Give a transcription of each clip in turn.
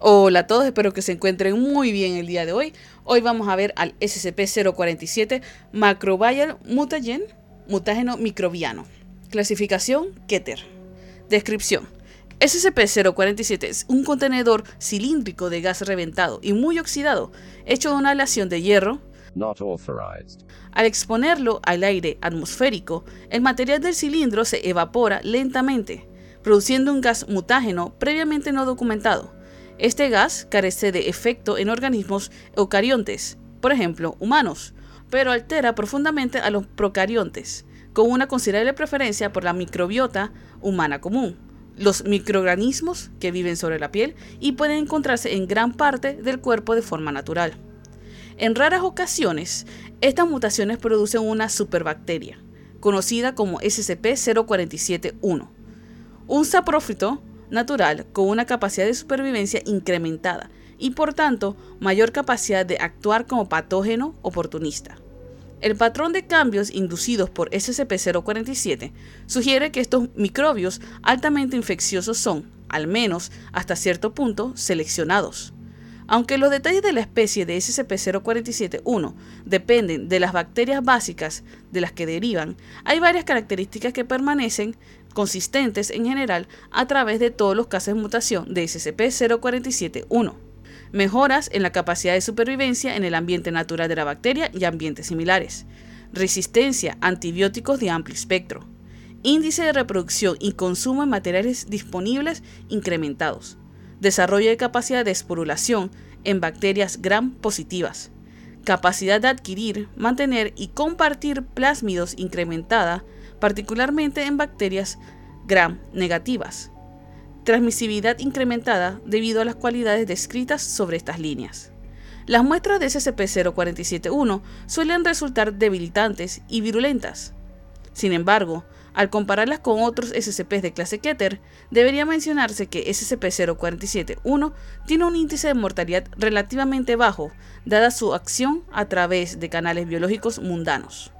Hola a todos, espero que se encuentren muy bien el día de hoy. Hoy vamos a ver al SCP-047 Macrobial Mutagen, mutágeno microbiano. Clasificación Keter. Descripción. SCP-047 es un contenedor cilíndrico de gas reventado y muy oxidado, hecho de una aleación de hierro. Al exponerlo al aire atmosférico, el material del cilindro se evapora lentamente, produciendo un gas mutágeno previamente no documentado este gas carece de efecto en organismos eucariontes, por ejemplo, humanos, pero altera profundamente a los procariontes, con una considerable preferencia por la microbiota humana común, los microorganismos que viven sobre la piel y pueden encontrarse en gran parte del cuerpo de forma natural. En raras ocasiones, estas mutaciones producen una superbacteria, conocida como SCP-047-1, un saprófito natural con una capacidad de supervivencia incrementada y por tanto mayor capacidad de actuar como patógeno oportunista. El patrón de cambios inducidos por SCP-047 sugiere que estos microbios altamente infecciosos son, al menos hasta cierto punto, seleccionados. Aunque los detalles de la especie de SCP-047-1 dependen de las bacterias básicas de las que derivan, hay varias características que permanecen consistentes en general a través de todos los casos de mutación de SCP-047-1. Mejoras en la capacidad de supervivencia en el ambiente natural de la bacteria y ambientes similares. Resistencia a antibióticos de amplio espectro. Índice de reproducción y consumo de materiales disponibles incrementados. Desarrollo de capacidad de esporulación en bacterias gram positivas. Capacidad de adquirir, mantener y compartir plásmidos incrementada particularmente en bacterias gram negativas. Transmisibilidad incrementada debido a las cualidades descritas sobre estas líneas. Las muestras de SCP-047-1 suelen resultar debilitantes y virulentas. Sin embargo, al compararlas con otros SCP de clase Keter, debería mencionarse que SCP-047-1 tiene un índice de mortalidad relativamente bajo, dada su acción a través de canales biológicos mundanos.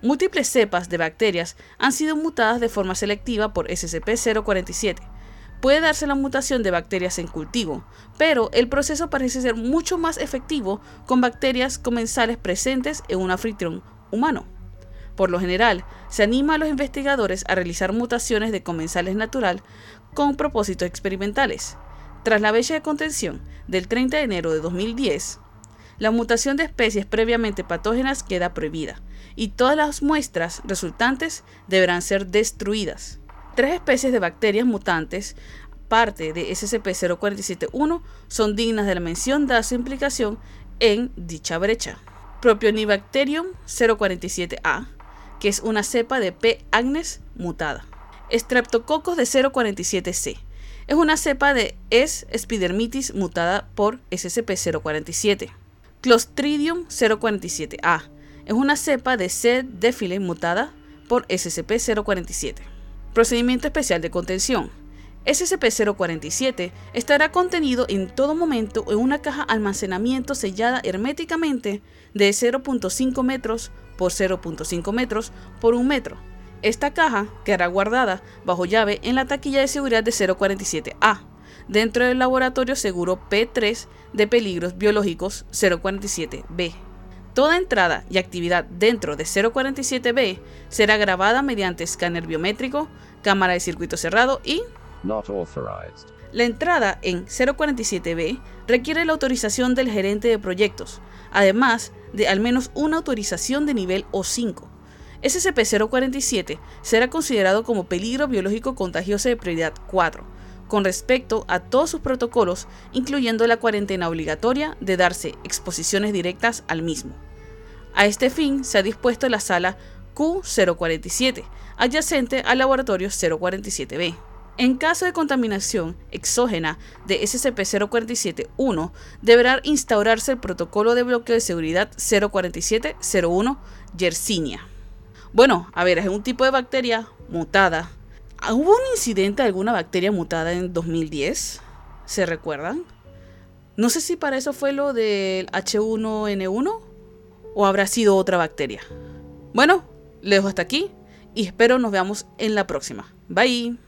Múltiples cepas de bacterias han sido mutadas de forma selectiva por SCP-047. Puede darse la mutación de bacterias en cultivo, pero el proceso parece ser mucho más efectivo con bacterias comensales presentes en un anfitrión humano. Por lo general, se anima a los investigadores a realizar mutaciones de comensales natural con propósitos experimentales. Tras la bella de contención del 30 de enero de 2010, la mutación de especies previamente patógenas queda prohibida y todas las muestras resultantes deberán ser destruidas. Tres especies de bacterias mutantes, parte de SCP-047-1, son dignas de la mención dada su implicación en dicha brecha. Propionibacterium 047A, que es una cepa de P. agnes mutada. Streptococcus de 047C, es una cepa de S. epidermitis mutada por SCP-047. Clostridium 047A es una cepa de C. défile mutada por SCP-047. Procedimiento especial de contención. SCP-047 estará contenido en todo momento en una caja almacenamiento sellada herméticamente de 0.5 metros por 0.5 metros por 1 metro. Esta caja quedará guardada bajo llave en la taquilla de seguridad de 047A dentro del laboratorio seguro P3 de peligros biológicos 047B. Toda entrada y actividad dentro de 047B será grabada mediante escáner biométrico, cámara de circuito cerrado y La entrada en 047B requiere la autorización del gerente de proyectos, además de al menos una autorización de nivel O5. SCP-047 será considerado como peligro biológico contagioso de prioridad 4 con respecto a todos sus protocolos, incluyendo la cuarentena obligatoria de darse exposiciones directas al mismo. A este fin se ha dispuesto la sala Q047, adyacente al laboratorio 047B. En caso de contaminación exógena de SCP-047-1, deberá instaurarse el protocolo de bloqueo de seguridad 047-01 Yersinia. Bueno, a ver, es un tipo de bacteria mutada ¿Hubo un incidente de alguna bacteria mutada en 2010? ¿Se recuerdan? No sé si para eso fue lo del H1N1 o habrá sido otra bacteria. Bueno, le dejo hasta aquí y espero nos veamos en la próxima. Bye.